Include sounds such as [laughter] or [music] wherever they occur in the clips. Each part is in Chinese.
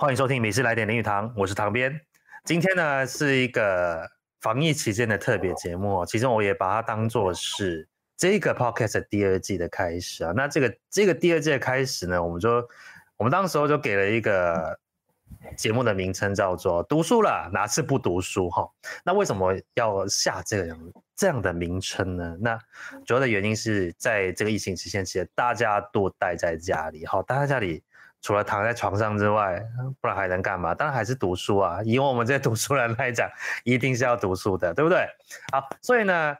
欢迎收听《美事来点林语堂》，我是唐边。今天呢是一个防疫期间的特别节目，其中我也把它当做是这个 podcast 第二季的开始啊。那这个这个第二季的开始呢，我们就我们当时候就给了一个节目的名称，叫做“读书了，哪次不读书”哈。那为什么要下这样这样的名称呢？那主要的原因是在这个疫情期间，其实大家都待在家里，哈，待在家里。除了躺在床上之外，不然还能干嘛？当然还是读书啊！以我们这些读书人来讲，一定是要读书的，对不对？好，所以呢，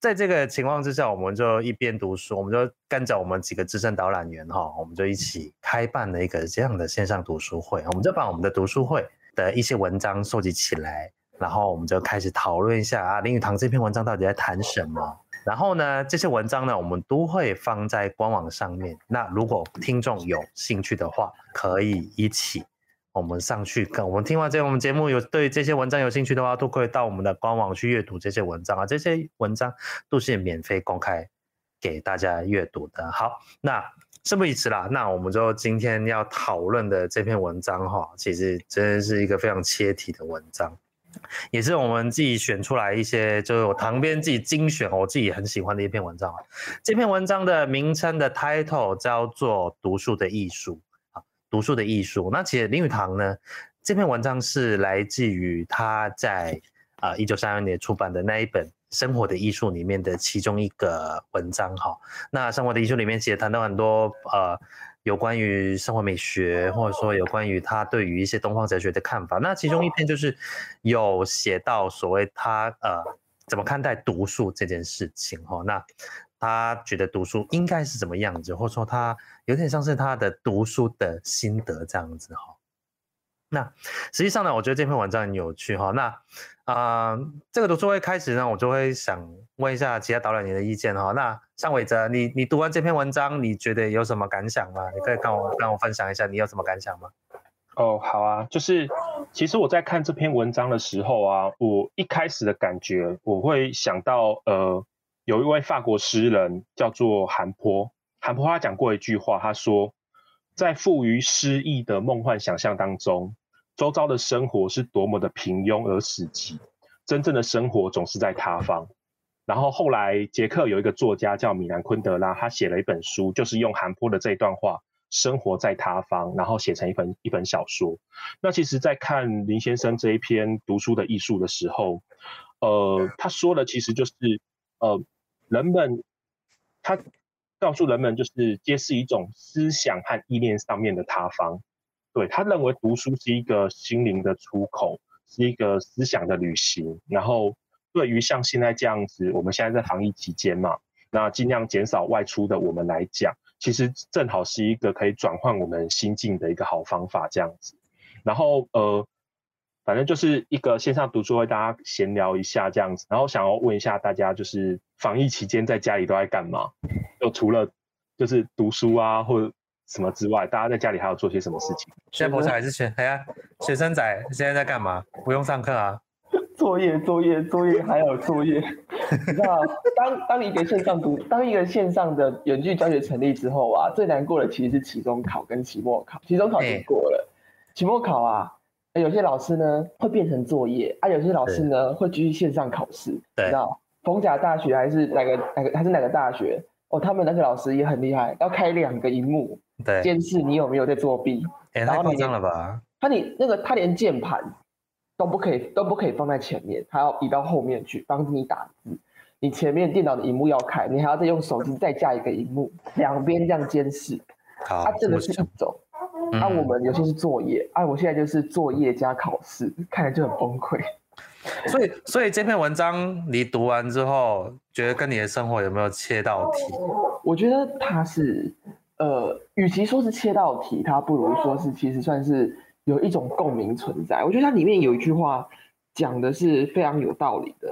在这个情况之下，我们就一边读书，我们就跟着我们几个资深导览员哈，我们就一起开办了一个这样的线上读书会。我们就把我们的读书会的一些文章收集起来，然后我们就开始讨论一下啊，林语堂这篇文章到底在谈什么。然后呢，这些文章呢，我们都会放在官网上面。那如果听众有兴趣的话，可以一起我们上去看。我们听完这我们节目有对这些文章有兴趣的话，都可以到我们的官网去阅读这些文章啊。这些文章都是免费公开给大家阅读的。好，那事不宜迟啦，那我们就今天要讨论的这篇文章哈，其实真的是一个非常切题的文章。也是我们自己选出来一些，就是我堂边自己精选，我自己很喜欢的一篇文章啊。这篇文章的名称的 title 叫做《读书的艺术》啊，《读书的艺术》。那其实林语堂呢，这篇文章是来自于他在啊一九三二年出版的那一本《生活的艺术》里面的其中一个文章哈。那《生活的艺术》里面其实谈到很多呃。有关于生活美学，或者说有关于他对于一些东方哲学的看法，那其中一篇就是有写到所谓他呃怎么看待读书这件事情哈。那他觉得读书应该是怎么样子，或者说他有点像是他的读书的心得这样子哈。那实际上呢，我觉得这篇文章很有趣哈。那啊、呃，这个读书会开始呢，我就会想问一下其他导览员的意见哈。那尚伟哲，你你读完这篇文章，你觉得有什么感想吗？你可以跟我跟我分享一下，你有什么感想吗？哦，好啊，就是其实我在看这篇文章的时候啊，我一开始的感觉，我会想到呃，有一位法国诗人叫做韩坡，韩坡他讲过一句话，他说，在富于诗意的梦幻想象当中。周遭的生活是多么的平庸而死寂，真正的生活总是在他方。然后后来，捷克有一个作家叫米兰昆德拉，他写了一本书，就是用韩坡的这一段话“生活在他方”，然后写成一本一本小说。那其实，在看林先生这一篇读书的艺术的时候，呃，他说的其实就是，呃，人们他告诉人们，就是皆是一种思想和意念上面的他方。对，他认为读书是一个心灵的出口，是一个思想的旅行。然后，对于像现在这样子，我们现在在防疫期间嘛，那尽量减少外出的我们来讲，其实正好是一个可以转换我们心境的一个好方法。这样子，然后呃，反正就是一个线上读书会，大家闲聊一下这样子。然后想要问一下大家，就是防疫期间在家里都在干嘛？就除了就是读书啊，或者。什么之外，大家在家里还要做些什么事情？现在博士还是学，哎呀，学生仔现在在干嘛？不用上课啊？[laughs] 作业，作业，作业，还有作业。你知道，当当一个线上读，当一个线上的远距教学成立之后啊，最难过的其实是期中考跟期末考。期中考已经过了，期末考啊，有些老师呢会变成作业啊，有些老师呢会继续线上考试。对，你知道，逢甲大学还是哪个哪个还是哪个大学？哦，他们那个老师也很厉害，要开两个荧幕。对，监视你有没有在作弊？哎、欸，太夸张了吧？他你那个他连键盘都不可以都不可以放在前面，他要移到后面去帮助你打字。你前面电脑的荧幕要开，你还要再用手机再加一个荧幕，两边这样监视。好，他真的是一种。按、啊、我们有些是作业，按、嗯啊、我现在就是作业加考试，看着就很崩溃。所以，所以这篇文章你读完之后，觉得跟你的生活有没有切到题？我觉得它是。呃，与其说是切到题，它不如说是其实算是有一种共鸣存在。我觉得它里面有一句话讲的是非常有道理的。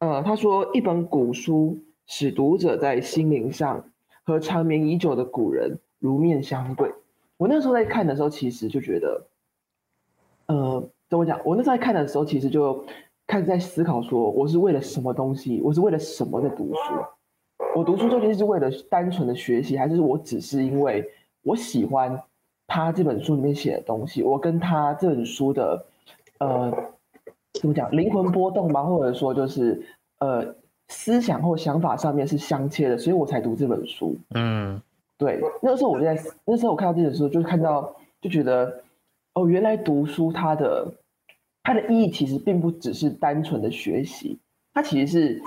呃，他说：“一本古书使读者在心灵上和长眠已久的古人如面相对。”我那时候在看的时候，其实就觉得，呃，怎么讲？我那时候在看的时候，其实就开始在思考说，我是为了什么东西？我是为了什么在读书？我读书究竟是为了单纯的学习，还是我只是因为我喜欢他这本书里面写的东西，我跟他这本书的呃怎么讲灵魂波动吗，或者说就是呃思想或想法上面是相切的，所以我才读这本书。嗯，对，那时候我就在那时候我看到这本书，就是看到就觉得哦，原来读书它的它的意义其实并不只是单纯的学习，它其实是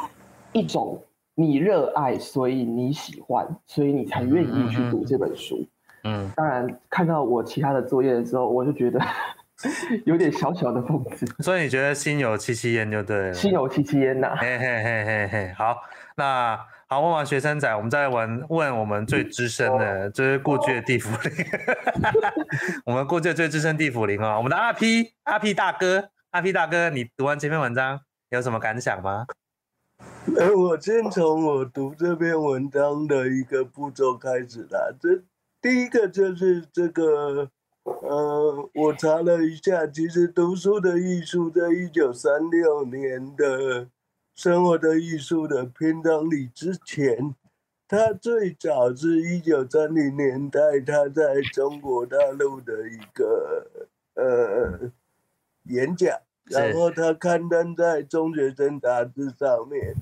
一种。你热爱，所以你喜欢，所以你才愿意去读这本书。嗯，当然，看到我其他的作业的时候，我就觉得 [laughs] 有点小小的讽刺。所以你觉得心有戚戚焉就对了。心有戚戚焉呐。嘿嘿嘿嘿嘿，好，那好，问完学生仔，我们再问问我们最资深的，就是过去的地府灵。[laughs] 我们过去的最资深地府灵哦，我们的阿 P 阿 P 大哥，阿 P 大哥，你读完这篇文章有什么感想吗？[laughs] 呃，我先从我读这篇文章的一个步骤开始啦。这第一个就是这个，呃，我查了一下，其实读书的艺术在一九三六年的生活的艺术的篇章里之前，它最早是一九三零年代，它在中国大陆的一个呃演讲，然后它刊登在中学生杂志上面。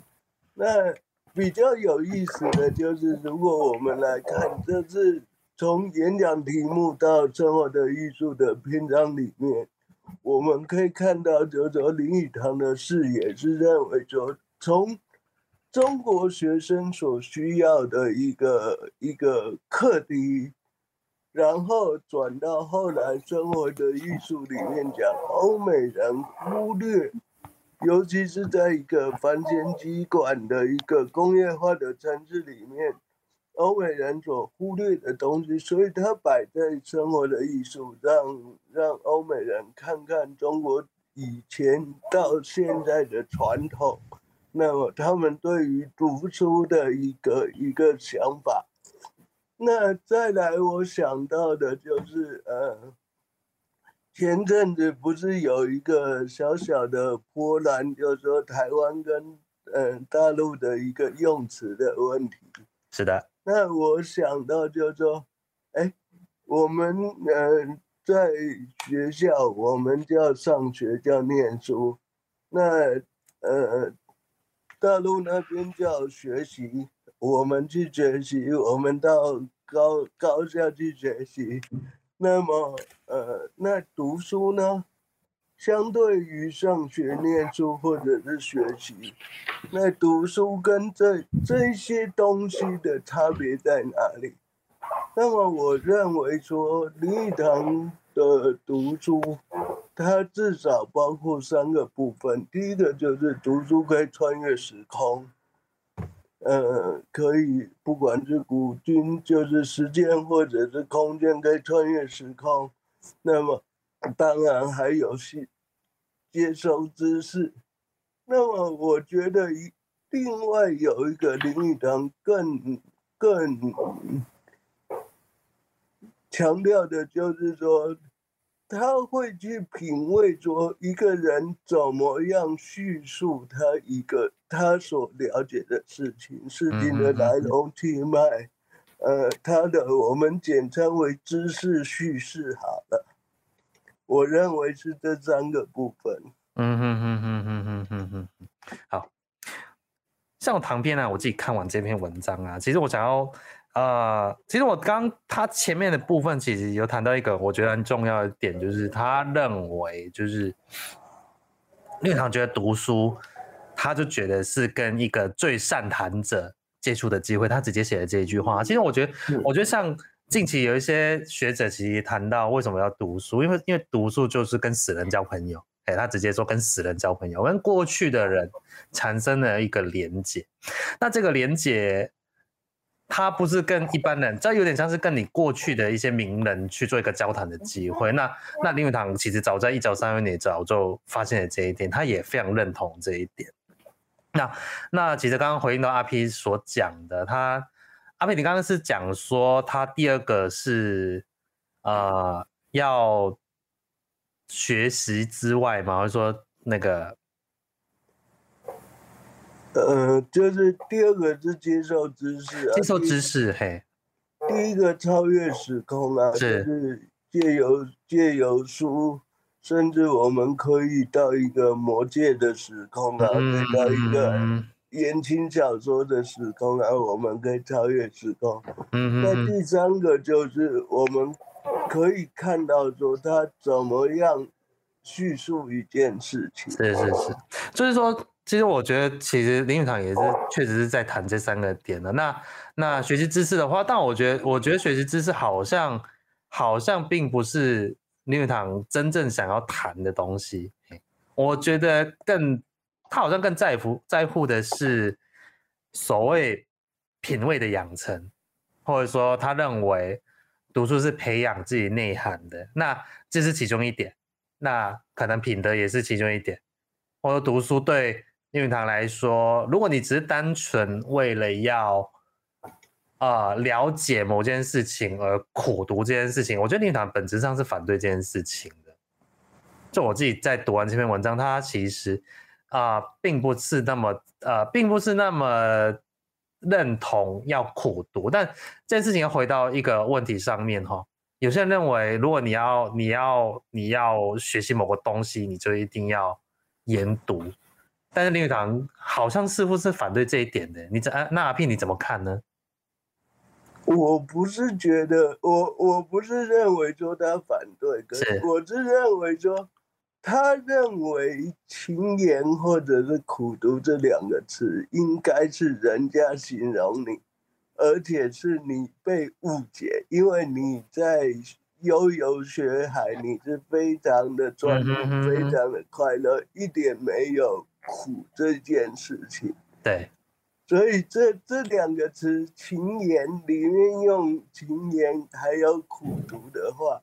那比较有意思的就是，如果我们来看，这是从演讲题目到生活的艺术的篇章里面，我们可以看到，就是说林语堂的视野是认为说，从中国学生所需要的一个一个课题，然后转到后来生活的艺术里面讲欧美人忽略。尤其是在一个繁弦机管的一个工业化的城市里面，欧美人所忽略的东西，所以他摆在生活的艺术，让让欧美人看看中国以前到现在的传统，那么他们对于读书的一个一个想法。那再来，我想到的就是呃。前阵子不是有一个小小的波澜，就是说台湾跟嗯大陆的一个用词的问题。是的。那我想到就是说，哎，我们嗯在学校，我们叫上学叫念书，那呃大陆那边叫学习，我们去学习，我们到高高校去学习。那么，呃，那读书呢？相对于上学念书或者是学习，那读书跟这这些东西的差别在哪里？那么，我认为说林语堂的读书，它至少包括三个部分。第一个就是读书可以穿越时空。呃，可以，不管是古今，就是时间或者是空间，可以穿越时空。那么，当然还有是接收知识。那么，我觉得一另外有一个林语堂更更强调的就是说。他会去品味说一个人怎么样叙述他一个他所了解的事情，事情的来龙去脉，呃，他的我们简称为知识叙事好了。我认为是这三个部分。嗯哼哼哼哼哼哼哼，好，像我旁边啊，我自己看完这篇文章啊，其实我想要。呃，其实我刚他前面的部分其实有谈到一个我觉得很重要的点，就是他认为就是林语堂觉得读书，他就觉得是跟一个最善谈者接触的机会。他直接写了这一句话。其实我觉得，我觉得像近期有一些学者其实谈到为什么要读书，因为因为读书就是跟死人交朋友。哎，他直接说跟死人交朋友，跟过去的人产生了一个连接。那这个连结。他不是跟一般人，这有点像是跟你过去的一些名人去做一个交谈的机会。那那林语堂其实早在一九三二年早就发现了这一点，他也非常认同这一点。那那其实刚刚回应到阿 P 所讲的，他阿 P 你刚刚是讲说他第二个是呃要学习之外嘛，或者说那个。呃，就是第二个是接受知识啊，接受知识，嘿。第一个超越时空啊，是就是借由借由书，甚至我们可以到一个魔界的时空啊，可以到一个言情小说的时空啊，我们可以超越时空。嗯那第三个就是我们可以看到说他怎么样叙述一件事情。是是是，就是说。其实我觉得，其实林语堂也是确实是在谈这三个点的。那那学习知识的话，但我觉得，我觉得学习知识好像好像并不是林语堂真正想要谈的东西。我觉得更他好像更在乎在乎的是所谓品味的养成，或者说他认为读书是培养自己内涵的。那这是其中一点，那可能品德也是其中一点，或者读书对。林语堂来说，如果你只是单纯为了要啊、了解某件事情而苦读这件事情，我觉得林语堂本质上是反对这件事情的。就我自己在读完这篇文章，他其实啊、呃，并不是那么呃，并不是那么认同要苦读。但这件事情要回到一个问题上面哈，有些人认为，如果你要你要你要学习某个东西，你就一定要研读。但是林语堂好像似乎是反对这一点的，你这那阿 P 你怎么看呢？我不是觉得，我我不是认为说他反对，可是我是认为说，他认为勤研或者是苦读这两个词，应该是人家形容你，而且是你被误解，因为你在悠游学海，你是非常的专注，嗯、非常的快乐，一点没有。苦这件事情，对，所以这这两个词“勤言”里面用“勤言”还有“苦读”的话，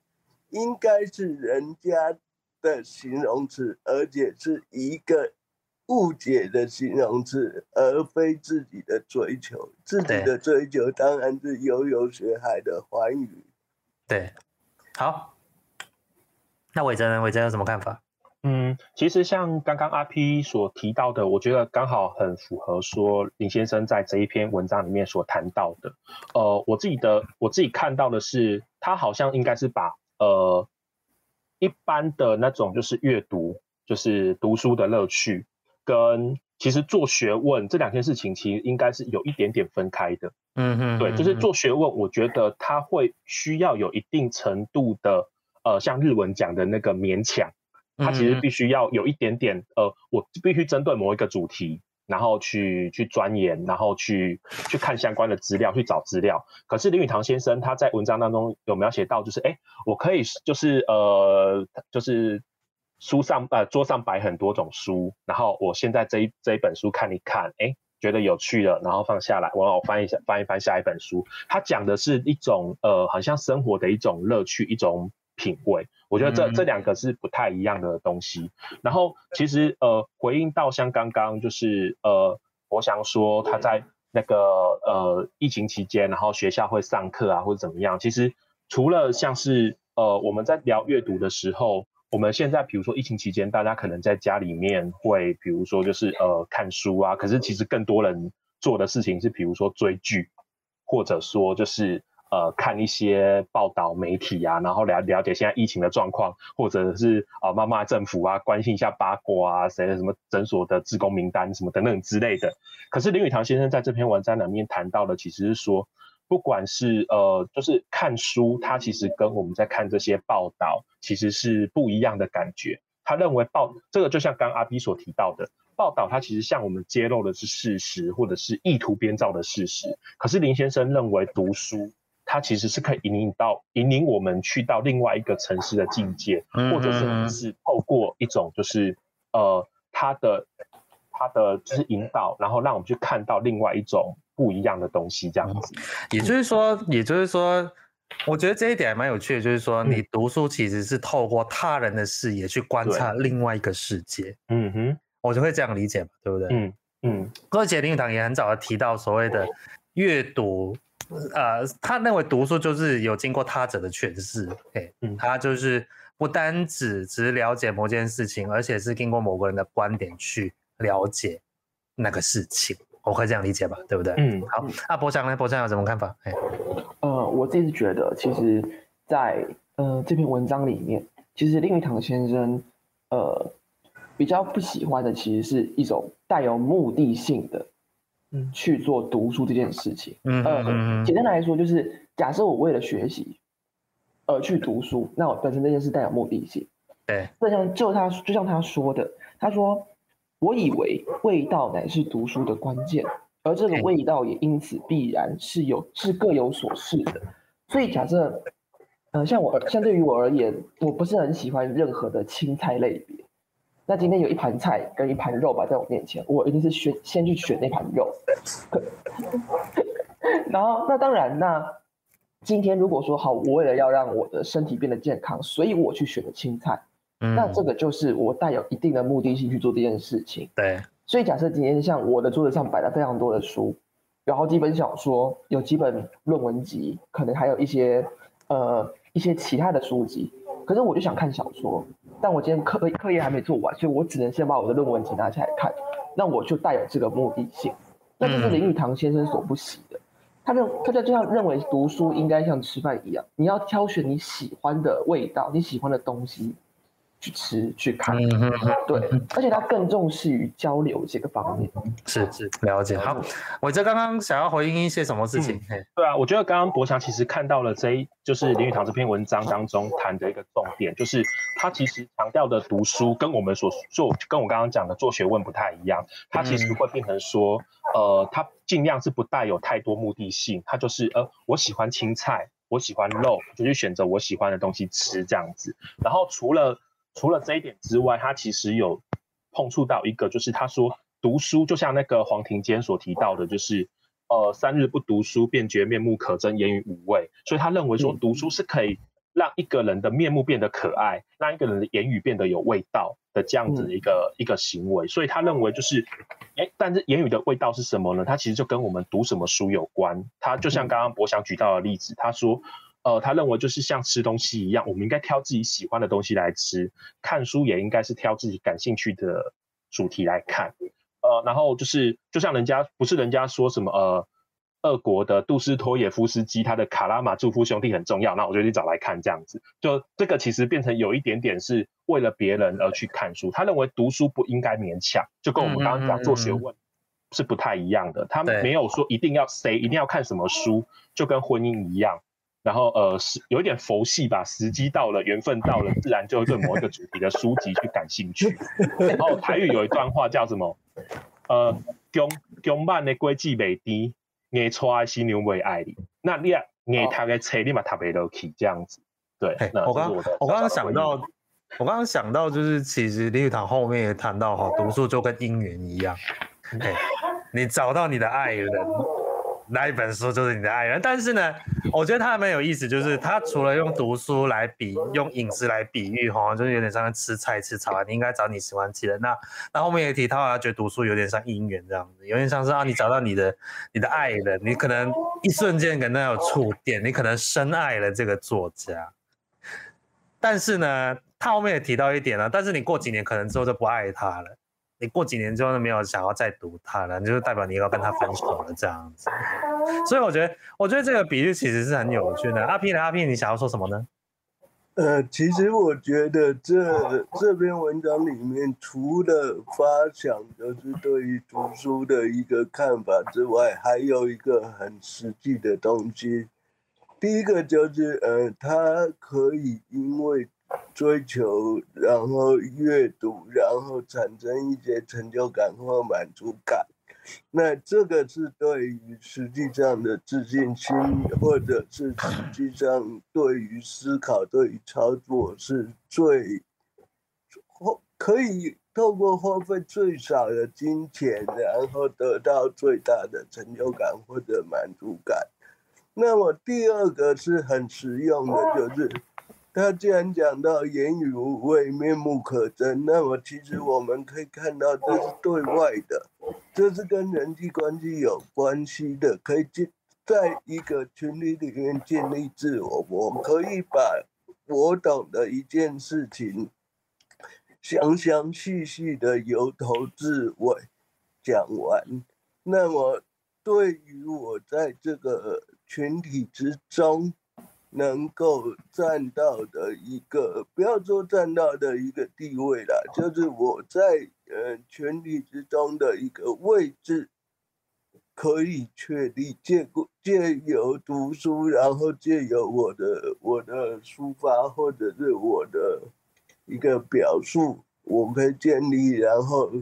应该是人家的形容词，而且是一个误解的形容词，而非自己的追求。自己的追求当然是悠游学海的欢愉。对，好，那伟哲呢？伟哲有什么看法？嗯，其实像刚刚阿 P 所提到的，我觉得刚好很符合说林先生在这一篇文章里面所谈到的。呃，我自己的我自己看到的是，他好像应该是把呃一般的那种就是阅读，就是读书的乐趣，跟其实做学问这两件事情，其实应该是有一点点分开的。嗯哼，对，就是做学问，我觉得他会需要有一定程度的呃，像日文讲的那个勉强。他其实必须要有一点点，呃，我必须针对某一个主题，然后去去钻研，然后去去看相关的资料，去找资料。可是林语堂先生他在文章当中有描写到，就是哎，我可以就是呃，就是书上呃桌上摆很多种书，然后我现在这一这一本书看一看，哎，觉得有趣了，然后放下来，我我翻一下翻一翻下一本书。他讲的是一种呃，好像生活的一种乐趣，一种。品味，我觉得这这两个是不太一样的东西。然后其实呃，回应到像刚刚就是呃，我想说他在那个呃疫情期间，然后学校会上课啊或者怎么样。其实除了像是呃我们在聊阅读的时候，我们现在比如说疫情期间，大家可能在家里面会比如说就是呃看书啊，可是其实更多人做的事情是比如说追剧，或者说就是。呃，看一些报道媒体啊，然后了了解现在疫情的状况，或者是啊，骂、骂政府啊，关心一下八卦啊，谁的什么诊所的志工名单什么等等之类的。可是林语堂先生在这篇文章里面谈到的，其实是说，不管是呃，就是看书，他其实跟我们在看这些报道，其实是不一样的感觉。他认为报这个就像刚阿 B 所提到的，报道它其实向我们揭露的是事实，或者是意图编造的事实。可是林先生认为读书。它其实是可以引领到引领我们去到另外一个城市的境界，或者是是透过一种就是呃它的它的就是引导，然后让我们去看到另外一种不一样的东西，这样子。也就是说，也就是说，我觉得这一点还蛮有趣的，就是说你读书其实是透过他人的视野去观察另外一个世界。嗯哼，我就会这样理解嘛，对不对？嗯嗯。而且林语堂也很早的提到所谓的阅读。呃，他认为读书就是有经过他者的诠释，哎，嗯，他就是不单只只了解某件事情，而且是经过某个人的观点去了解那个事情，我可以这样理解吧？对不对？嗯，好，那博强呢？博强有什么看法？哎，呃，我自己是觉得，其实在呃这篇文章里面，其实林语堂先生呃比较不喜欢的，其实是一种带有目的性的，嗯，去做读书这件事情。嗯嗯嗯。简单来说，就是假设我为了学习而去读书，那我本身这件事带有目的性。对。就像就他就像他说的，他说。我以为味道乃是读书的关键，而这个味道也因此必然是有是各有所适的。所以假设，呃，像我相对于我而言，我不是很喜欢任何的青菜类别。那今天有一盘菜跟一盘肉摆在我面前，我一定是选先去选那盘肉。[laughs] 然后，那当然，那今天如果说好，我为了要让我的身体变得健康，所以我去选了青菜。嗯、那这个就是我带有一定的目的性去做这件事情。对，所以假设今天像我的桌子上摆了非常多的书，有好几本小说，有几本论文集，可能还有一些呃一些其他的书籍。可是我就想看小说，但我今天课课业还没做完，所以我只能先把我的论文集拿起来看。那我就带有这个目的性。那这是林语堂先生所不喜的。他认他就这样认为，读书应该像吃饭一样，你要挑选你喜欢的味道，你喜欢的东西。去吃去看，嗯、对，而且他更重视于交流这个方面。是是，了解。好，伟哲刚刚想要回应一些什么事情？嗯、对啊，我觉得刚刚博翔其实看到了这一，就是林语堂这篇文章当中谈的一个重点，就是他其实强调的读书跟我们所做，跟我刚刚讲的做学问不太一样。他其实会变成说，呃，他尽量是不带有太多目的性，他就是呃，我喜欢青菜，我喜欢肉，就去选择我喜欢的东西吃这样子。然后除了除了这一点之外，他其实有碰触到一个，就是他说读书就像那个黄庭坚所提到的，就是呃三日不读书，便觉面目可憎，言语无味。所以他认为说读书是可以让一个人的面目变得可爱，让一个人的言语变得有味道的这样子的一个、嗯、一个行为。所以他认为就是，哎，但是言语的味道是什么呢？他其实就跟我们读什么书有关。他就像刚刚博翔举到的例子，他说。呃，他认为就是像吃东西一样，我们应该挑自己喜欢的东西来吃。看书也应该是挑自己感兴趣的主题来看。呃，然后就是就像人家不是人家说什么呃，俄国的杜斯托也夫斯基他的《卡拉马祝夫兄弟》很重要，那我就去找来看这样子。就这个其实变成有一点点是为了别人而去看书。他认为读书不应该勉强，就跟我们刚刚讲做学问是不太一样的。他没有说一定要谁一定要看什么书，就跟婚姻一样。然后呃是有一点佛系吧，时机到了，缘分到了，自然就会对某一个主题的书籍去感兴趣。[laughs] 然后台语有一段话叫什么？呃，公公办的规矩未低，硬错爱犀牛未爱你。那你啊，爱他的册，你嘛特别 lucky 这样子。对，我刚我刚刚想到，我刚刚想到就是，其实李语堂后面也谈到哈，读书就跟姻缘一样，哎，你找到你的爱人。那一本书就是你的爱人，但是呢，我觉得他还蛮有意思，就是他除了用读书来比，用饮食来比喻，哈，就是有点像吃菜吃草啊。你应该找你喜欢吃的。那那后面也提到，他觉得读书有点像姻缘这样子，有点像是啊，你找到你的你的爱人，你可能一瞬间可能有触电，你可能深爱了这个作家。但是呢，他后面也提到一点啊，但是你过几年可能之后就不爱他了。你过几年之后都没有想要再读他了，就是代表你要跟他分手了这样子。所以我觉得，我觉得这个比喻其实是很有趣的。阿 P 呢？阿 P，你想要说什么呢？呃，其实我觉得这这篇文章里面，除了发想就是对于读书的一个看法之外，还有一个很实际的东西。第一个就是，呃，他可以因为。追求，然后阅读，然后产生一些成就感或满足感，那这个是对于实际上的自信心，或者是实际上对于思考、对于操作是最，可以透过花费最少的金钱，然后得到最大的成就感或者满足感。那么第二个是很实用的，就是。他既然讲到言语无味、面目可憎，那么其实我们可以看到，这是对外的，这是跟人际关系有关系的，可以建在一个群体里面建立自我。我可以把我懂的一件事情，详详细细的由头至尾讲完。那么对于我在这个群体之中。能够占到的一个，不要说占到的一个地位啦，就是我在呃群体之中的一个位置，可以确立借过借由读书，然后借由我的我的抒发或者是我的一个表述，我可以建立，然后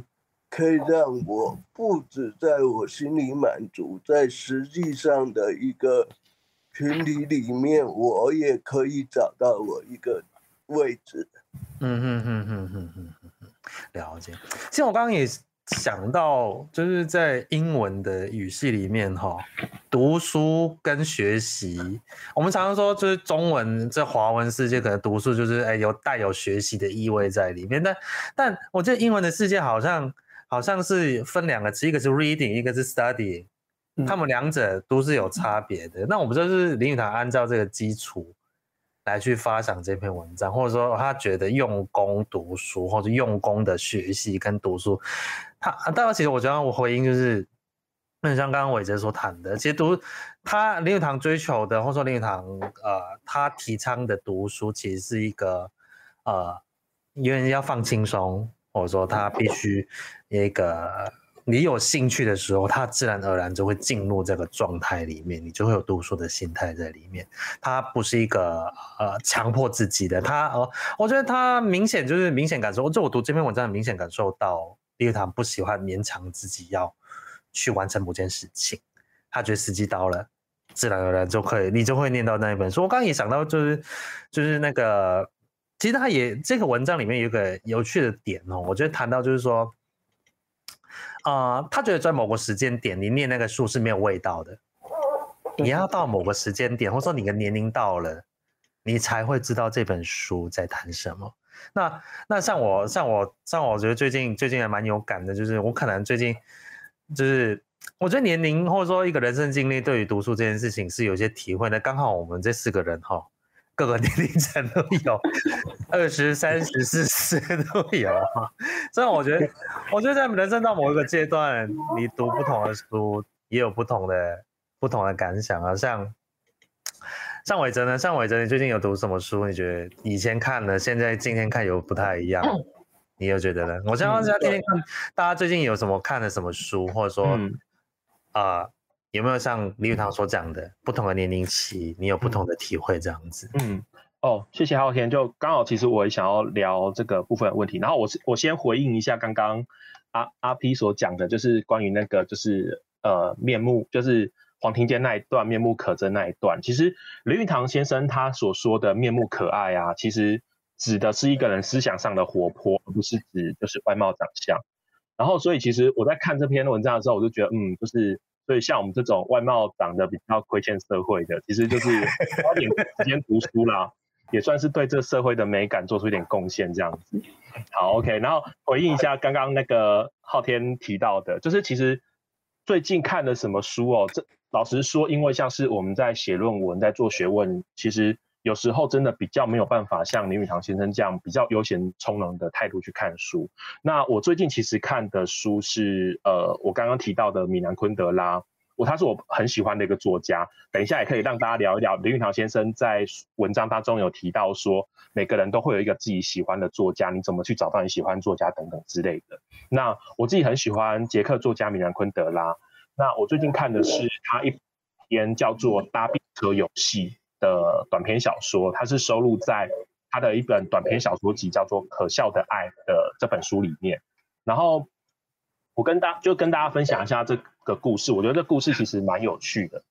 可以让我不止在我心里满足，在实际上的一个。群体里面，我也可以找到我一个位置。嗯哼哼哼哼哼哼，了解。其实我刚刚也想到，就是在英文的语系里面，哈，读书跟学习，我们常常说，就是中文在华文世界，可能读书就是哎有带有学习的意味在里面。但但我觉得英文的世界好像好像是分两个词，一个是 reading，一个是 study。他们两者都是有差别的。那我们就是林语堂按照这个基础来去发想这篇文章，或者说他觉得用功读书或者用功的学习跟读书，他当然其实我觉得我回应就是，那像刚刚伟哲所谈的，其实读他林语堂追求的，或者说林语堂呃他提倡的读书，其实是一个呃因为要放轻松，或者说他必须一个。你有兴趣的时候，他自然而然就会进入这个状态里面，你就会有读书的心态在里面。他不是一个呃强迫自己的，他呃，我觉得他明显就是明显感受，就我读这篇文章，明显感受到林语堂不喜欢勉强自己要去完成某件事情，他觉得时机到了，自然而然就可以，你就会念到那一本书。我刚刚也想到，就是就是那个，其实他也这个文章里面有一个有趣的点哦，我觉得谈到就是说。啊、呃，他觉得在某个时间点，你念那个书是没有味道的。你要到某个时间点，或者说你的年龄到了，你才会知道这本书在谈什么。那那像我像我像我觉得最近最近还蛮有感的，就是我可能最近就是我觉得年龄或者说一个人生经历对于读书这件事情是有些体会的。刚好我们这四个人哈。各个年龄层都有，二十三十四十 [laughs] 都有啊。所以我觉得，我觉得在人生到某一个阶段，你读不同的书，也有不同的不同的感想啊。像像伟哲呢，像伟哲，你最近有读什么书？你觉得以前看的，现在今天看有不太一样？你有觉得呢？我想问一下，今天看大家最近有什么看的什么书，或者说啊？嗯呃有没有像李宇堂所讲的，不同的年龄期，你有不同的体会这样子？嗯，哦，谢谢浩天。就刚好，其实我也想要聊这个部分的问题。然后我是我先回应一下刚刚阿阿 P 所讲的，就是关于那个就是呃面目，就是黄庭坚那一段面目可憎那一段。其实林语堂先生他所说的面目可爱啊，其实指的是一个人思想上的活泼，而不是指就是外貌长相。然后所以其实我在看这篇文章的时候，我就觉得嗯，就是。所以像我们这种外貌长得比较亏欠社会的，其实就是花点时间读书啦，也算是对这个社会的美感做出一点贡献这样子。好，OK，然后回应一下刚刚那个昊天提到的，就是其实最近看了什么书哦？这老实说，因为像是我们在写论文、在做学问，其实。有时候真的比较没有办法像林语堂先生这样比较悠闲从容的态度去看书。那我最近其实看的书是呃，我刚刚提到的米兰昆德拉，我他是我很喜欢的一个作家。等一下也可以让大家聊一聊林语堂先生在文章当中有提到说，每个人都会有一个自己喜欢的作家，你怎么去找到你喜欢作家等等之类的。那我自己很喜欢捷克作家米兰昆德拉。那我最近看的是他一篇叫做《搭便车游戏》的短篇小说，它是收录在他的一本短篇小说集，叫做《可笑的爱》的这本书里面。然后我跟大就跟大家分享一下这个故事，我觉得这故事其实蛮有趣的。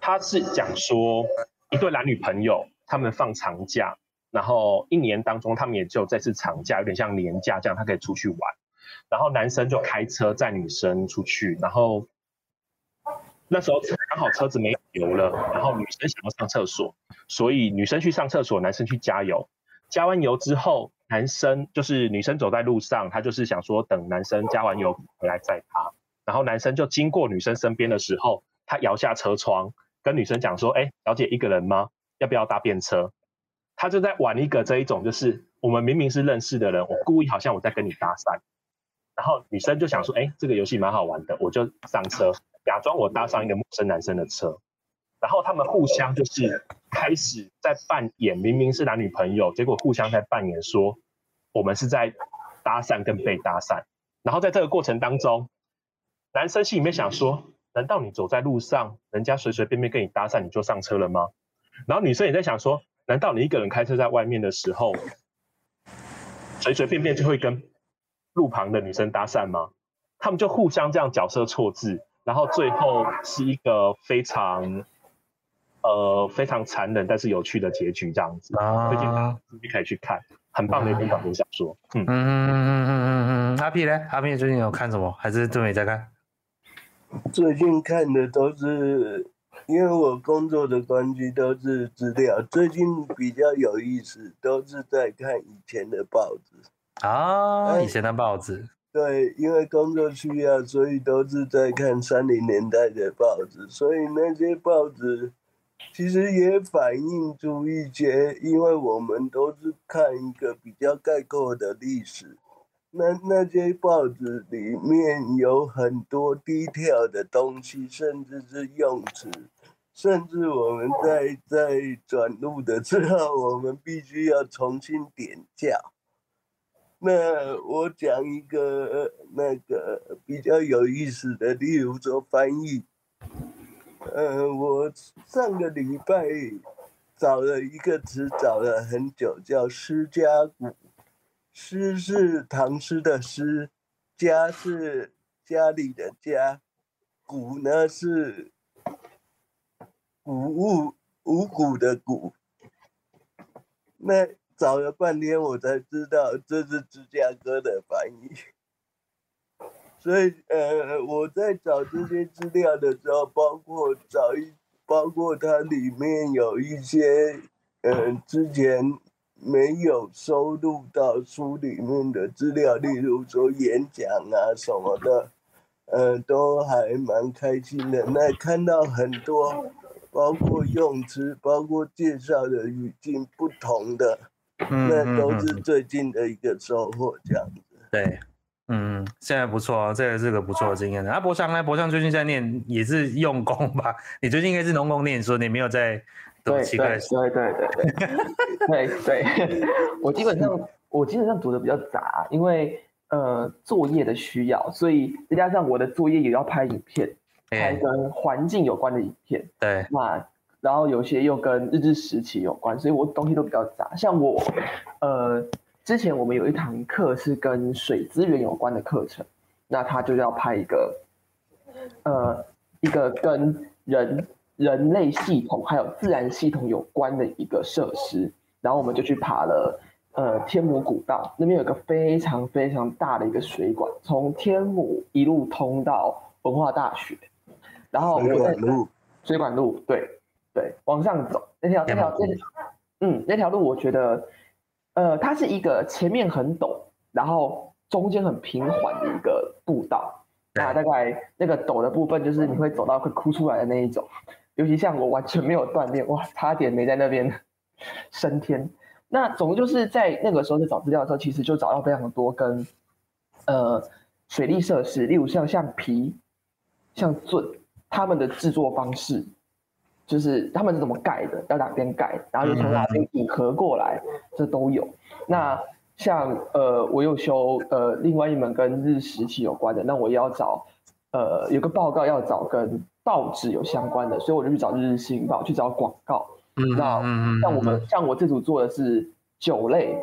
他是讲说一对男女朋友，他们放长假，然后一年当中他们也只有这次长假，有点像年假这样，他可以出去玩。然后男生就开车载女生出去，然后。那时候刚好车子没油了，然后女生想要上厕所，所以女生去上厕所，男生去加油。加完油之后，男生就是女生走在路上，他就是想说等男生加完油回来载她。然后男生就经过女生身边的时候，他摇下车窗，跟女生讲说：“哎，小姐一个人吗？要不要搭便车？”他就在玩一个这一种，就是我们明明是认识的人，我故意好像我在跟你搭讪。然后女生就想说：“哎，这个游戏蛮好玩的，我就上车。”假装我搭上一个陌生男生的车，然后他们互相就是开始在扮演，明明是男女朋友，结果互相在扮演说我们是在搭讪跟被搭讪。然后在这个过程当中，男生心里面想说：难道你走在路上，人家随随便便跟你搭讪，你就上车了吗？然后女生也在想说：难道你一个人开车在外面的时候，随随便便就会跟路旁的女生搭讪吗？他们就互相这样角色错置，然后最后是一个非常。呃，非常残忍但是有趣的结局，这样子啊，推荐自己可以去看，很棒的一本短篇小说。嗯嗯嗯嗯嗯嗯嗯。阿屁呢？阿屁最近有看什么？还是都没在看？最近看的都是因为我工作的关系，都是资料。最近比较有意思，都是在看以前的报纸啊，以前的报纸。对，因为工作需要，所以都是在看三零年代的报纸，所以那些报纸。其实也反映出一些，因为我们都是看一个比较概括的历史，那那些报纸里面有很多低调的东西，甚至是用词，甚至我们在在转录的时候，我们必须要重新点校。那我讲一个那个比较有意思的，例如说翻译。呃，我上个礼拜找了一个词，找了很久，叫“诗家谷”。诗是唐诗的诗，家是家里的家，谷呢是谷物五谷的谷。那找了半天，我才知道这是芝加哥的翻译。所以，呃，我在找这些资料的时候，包括找一，包括它里面有一些，呃，之前没有收录到书里面的资料，例如说演讲啊什么的，呃，都还蛮开心的。那看到很多，包括用词，包括介绍的语境不同的，那都是最近的一个收获，这样子。对。嗯，现在不错啊，这个是个不错的经验的。啊，博翔呢？博翔最近在念，也是用功吧？[laughs] 你最近应该是农工念书，你没有在对对对对对对，对，[laughs] [laughs] 我基本上我基本上读的比较杂，因为呃作业的需要，所以再加上我的作业也要拍影片，拍跟环境有关的影片。对，那然后有些又跟日治时期有关，所以我东西都比较杂。像我，呃。之前我们有一堂课是跟水资源有关的课程，那他就要拍一个，呃，一个跟人人类系统还有自然系统有关的一个设施，然后我们就去爬了，呃，天母古道那边有个非常非常大的一个水管，从天母一路通到文化大学，然后水管路，水管路，对对，往上走那条那条嗯，那条路我觉得。呃，它是一个前面很陡，然后中间很平缓的一个步道。那大概那个陡的部分，就是你会走到会哭出来的那一种。尤其像我完全没有锻炼，哇，差点没在那边 [laughs] 升天。那总之就是在那个时候在找资料的时候，其实就找到非常多跟呃水利设施，例如像像皮、像圳，他们的制作方式。就是他们是怎么盖的，要哪边盖，然后又从哪边引合过来，这都有。那像呃，我有修呃另外一门跟日食期有关的，那我也要找呃有个报告要找跟报纸有相关的，所以我就去找日日新报去找广告。嗯，那像我们像我这组做的是酒类，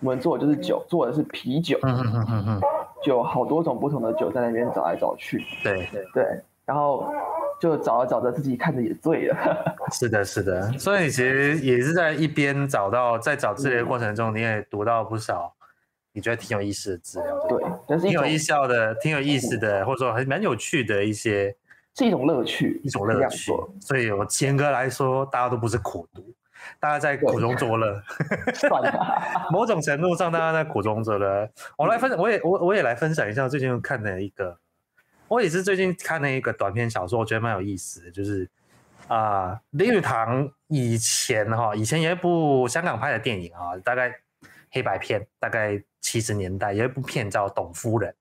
我们做的就是酒，做的是啤酒。嗯嗯嗯嗯，就好多种不同的酒在那边找来找去。对对对，然后。就找着找着，自己看着也醉了。[laughs] 是的，是的。所以你其实也是在一边找到，在找资料的过程中，你也读到不少你觉得挺有意思的资料。对，但是挺有意思的，挺有意思的，或者说还蛮有趣的一些，是一种乐趣，一种乐趣。所以，我严格来说，大家都不是苦读，大家在苦中作乐。[laughs] 算了，某种程度上，大家在苦中作乐。我来分享，我也我我也来分享一下最近看的一个。我也是最近看了一个短篇小说，我觉得蛮有意思的，就是啊、呃，林语堂以前哈，以前有一部香港拍的电影啊，大概黑白片，大概七十年代有一部片叫《董夫人》。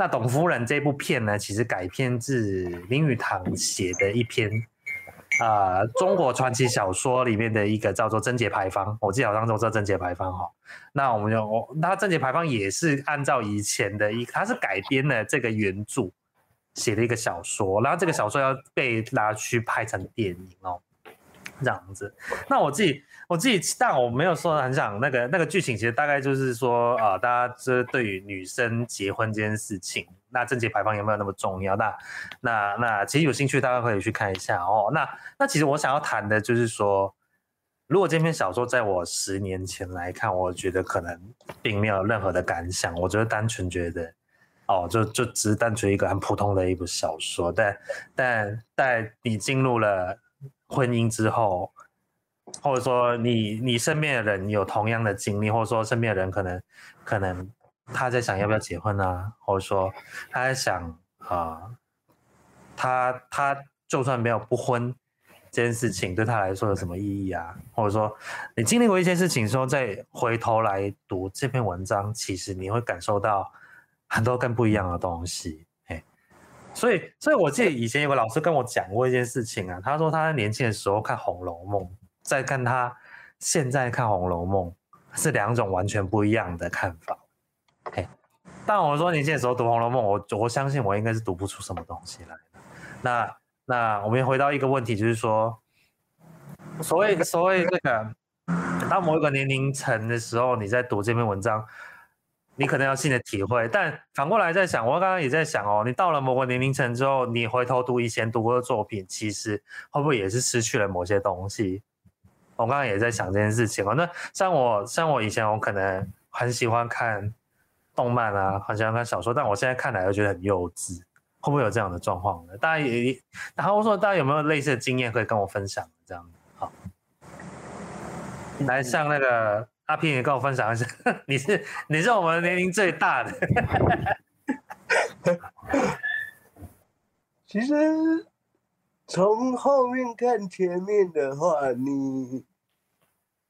那《董夫人》这部片呢，其实改编自林语堂写的一篇啊、中国传奇小说里面的一个叫做《贞节牌坊》，我记得好像都叫《贞节牌坊》哈。那我们就，那《贞节牌坊》也是按照以前的一，它是改编了这个原著写的一个小说，然后这个小说要被拿去拍成电影哦。这样子，那我自己我自己，但我没有说很想那个那个剧情，其实大概就是说啊、大家这对于女生结婚这件事情，那贞节牌坊有没有那么重要？那那那其实有兴趣，大家可以去看一下哦。那那其实我想要谈的就是说，如果这篇小说在我十年前来看，我觉得可能并没有任何的感想，我觉得单纯觉得哦，就就只是单纯一个很普通的一部小说，但但但你进入了。婚姻之后，或者说你你身边的人有同样的经历，或者说身边的人可能可能他在想要不要结婚啊，或者说他在想啊、他他就算没有不婚这件事情对他来说有什么意义啊？或者说你经历过一些事情之后再回头来读这篇文章，其实你会感受到很多更不一样的东西。所以，所以我记得以前有个老师跟我讲过一件事情啊，他说他在年轻的时候看《红楼梦》，再看他现在看《红楼梦》，是两种完全不一样的看法。嘿，但我说年轻的时候读《红楼梦》，我我相信我应该是读不出什么东西来的。那那我们回到一个问题，就是说，所谓所谓这个，到某一个年龄层的时候，你在读这篇文章。你可能要新的体会，但反过来在想，我刚刚也在想哦，你到了某个年龄层之后，你回头读以前读过的作品，其实会不会也是失去了某些东西？我刚刚也在想这件事情哦。那像我，像我以前我可能很喜欢看动漫啊，很喜欢看小说，但我现在看来又觉得很幼稚，会不会有这样的状况呢？大家也，然后我说大家有没有类似的经验可以跟我分享？这样好，来像那个。阿平也跟我分享一下，[laughs] 你是你是我们年龄最大的。[laughs] 其实从后面看前面的话，你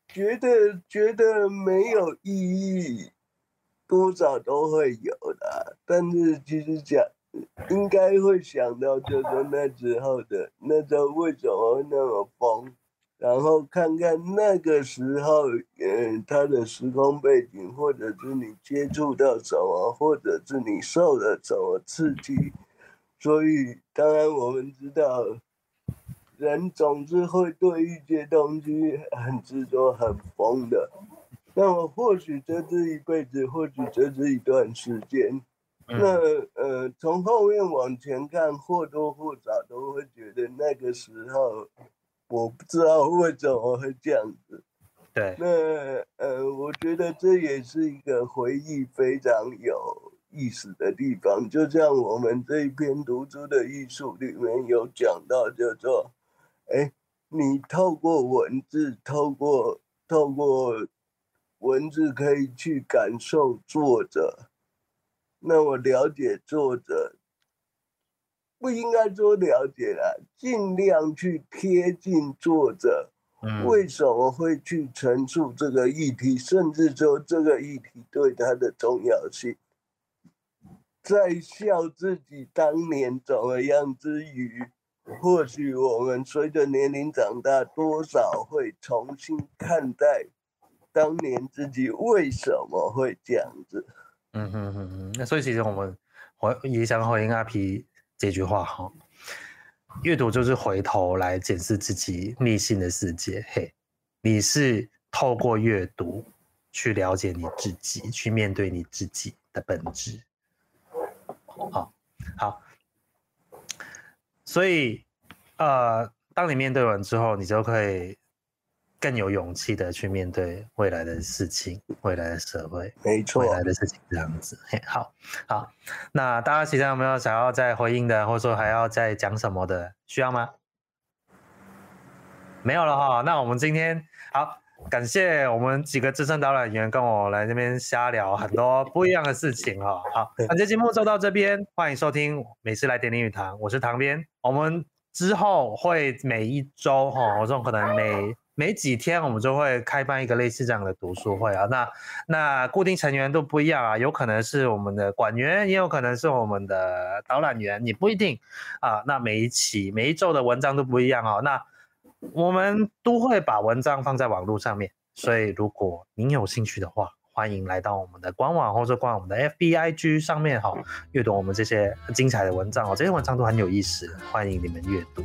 觉得觉得没有意义，多少都会有的。但是其实讲应该会想到，就是那时候的那时候为什么会那么疯？然后看看那个时候，嗯，他的时空背景，或者是你接触到什么，或者是你受了什么刺激，所以当然我们知道，人总是会对一些东西很执着、很疯的。那么或许这是一辈子，或许这是一段时间。那呃，从后面往前看，或多或少都会觉得那个时候。我不知道为什么会这样子，对，那呃，我觉得这也是一个回忆非常有意思的地方。就像我们这一篇读书的艺术里面有讲到，叫做，哎，你透过文字，透过透过文字可以去感受作者，那我了解作者。不应该说了解了，尽量去贴近作者，为什么会去陈述这个议题，甚至说这个议题对他的重要性，在笑自己当年怎么样之余，或许我们随着年龄长大，多少会重新看待当年自己为什么会这样子。嗯哼哼哼，那所以其实我们我也想回应阿皮。这句话哈，阅读就是回头来检视自己内心的世界。嘿，你是透过阅读去了解你自己，去面对你自己的本质。好，好，所以呃，当你面对完之后，你就可以。更有勇气的去面对未来的事情，未来的社会，没错，未来的事情这样子。嘿，好，好，那大家其他有没有想要再回应的，或者说还要再讲什么的，需要吗？没有了哈。那我们今天好，感谢我们几个资深导览员跟我来这边瞎聊很多不一样的事情哈。好，本期节目就到这边，欢迎收听《美诗来点林语堂》，我是唐编。我们之后会每一周哈，我这种可能每 [laughs] 每几天我们就会开办一个类似这样的读书会啊，那那固定成员都不一样啊，有可能是我们的管员，也有可能是我们的导览员，也不一定啊。那每一期每一周的文章都不一样啊。那我们都会把文章放在网络上面，所以如果您有兴趣的话，欢迎来到我们的官网或者逛我们的 FBIG 上面哈，阅读我们这些精彩的文章哦，这些文章都很有意思，欢迎你们阅读。